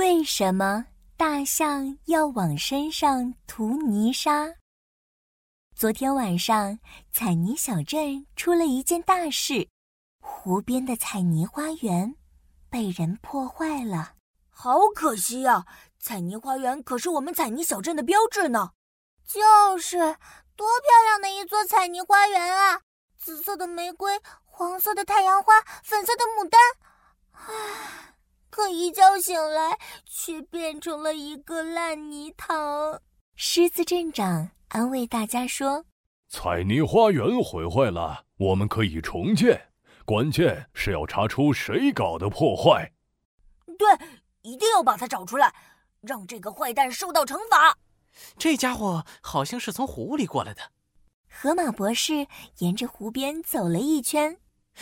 为什么大象要往身上涂泥沙？昨天晚上，彩泥小镇出了一件大事，湖边的彩泥花园被人破坏了，好可惜呀！彩泥花园可是我们彩泥小镇的标志呢。就是，多漂亮的一座彩泥花园啊！紫色的玫瑰，黄色的太阳花，粉色的牡丹。唉，可一觉醒来，却变成了一个烂泥塘。狮子镇长。安慰大家说：“彩泥花园毁坏了，我们可以重建。关键是要查出谁搞的破坏。对，一定要把他找出来，让这个坏蛋受到惩罚。这家伙好像是从湖里过来的。”河马博士沿着湖边走了一圈，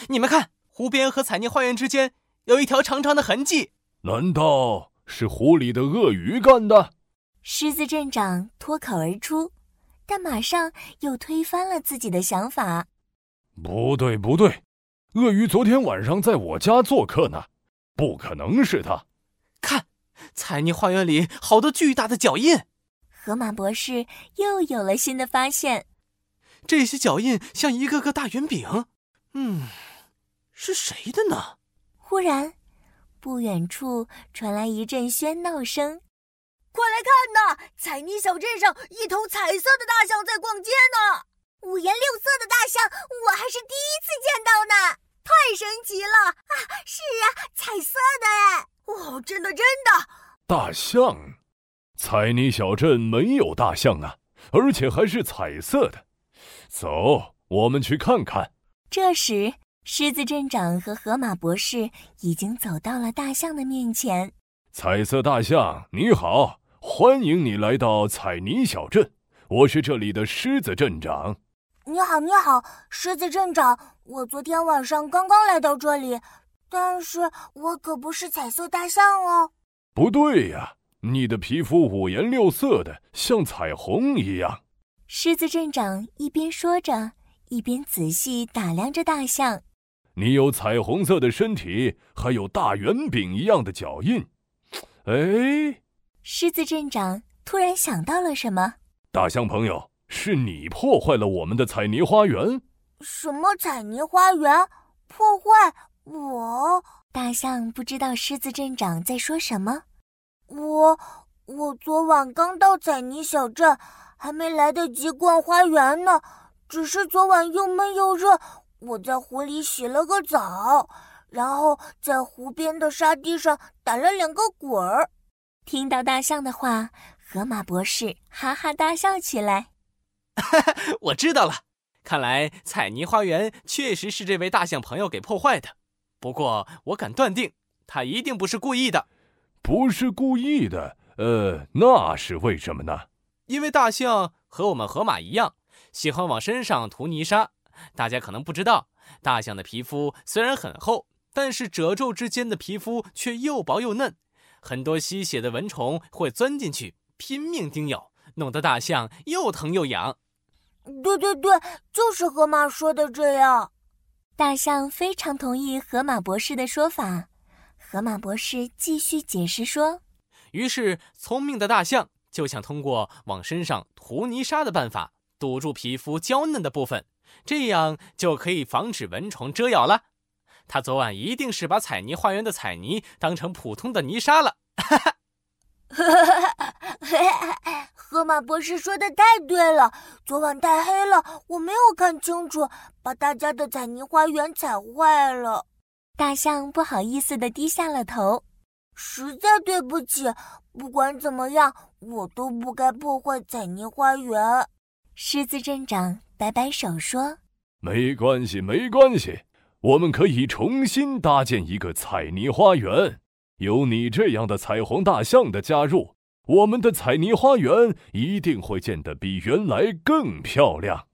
你们看，湖边和彩泥花园之间有一条长长的痕迹。难道是湖里的鳄鱼干的？狮子镇长脱口而出。但马上又推翻了自己的想法。不对，不对，鳄鱼昨天晚上在我家做客呢，不可能是他。看，彩泥花园里好多巨大的脚印。河马博士又有了新的发现。这些脚印像一个个大圆饼。嗯，是谁的呢？忽然，不远处传来一阵喧闹声。快来看呐！彩泥小镇上，一头彩色的大象在逛街呢。五颜六色的大象，我还是第一次见到呢，太神奇了啊！是啊，彩色的哎！哇，真的真的！大象？彩泥小镇没有大象啊，而且还是彩色的。走，我们去看看。这时，狮子镇长和河马博士已经走到了大象的面前。彩色大象，你好。欢迎你来到彩泥小镇，我是这里的狮子镇长。你好，你好，狮子镇长。我昨天晚上刚刚来到这里，但是我可不是彩色大象哦。不对呀，你的皮肤五颜六色的，像彩虹一样。狮子镇长一边说着，一边仔细打量着大象。你有彩虹色的身体，还有大圆饼一样的脚印。哎。狮子镇长突然想到了什么：“大象朋友，是你破坏了我们的彩泥花园。”“什么彩泥花园？破坏我？”大象不知道狮子镇长在说什么。“我……我昨晚刚到彩泥小镇，还没来得及逛花园呢。只是昨晚又闷又热，我在湖里洗了个澡，然后在湖边的沙地上打了两个滚儿。”听到大象的话，河马博士哈哈大笑起来。我知道了，看来彩泥花园确实是这位大象朋友给破坏的。不过，我敢断定，他一定不是故意的。不是故意的？呃，那是为什么呢？因为大象和我们河马一样，喜欢往身上涂泥沙。大家可能不知道，大象的皮肤虽然很厚，但是褶皱之间的皮肤却又薄又嫩。很多吸血的蚊虫会钻进去，拼命叮咬，弄得大象又疼又痒。对对对，就是河马说的这样。大象非常同意河马博士的说法。河马博士继续解释说：“于是，聪明的大象就想通过往身上涂泥沙的办法，堵住皮肤娇嫩的部分，这样就可以防止蚊虫蛰咬了。”他昨晚一定是把彩泥花园的彩泥当成普通的泥沙了。哈哈，河马博士说的太对了。昨晚太黑了，我没有看清楚，把大家的彩泥花园踩坏了。大象不好意思的低下了头，实在对不起。不管怎么样，我都不该破坏彩泥花园。狮子镇长摆摆手说：“没关系，没关系。”我们可以重新搭建一个彩泥花园。有你这样的彩虹大象的加入，我们的彩泥花园一定会建得比原来更漂亮。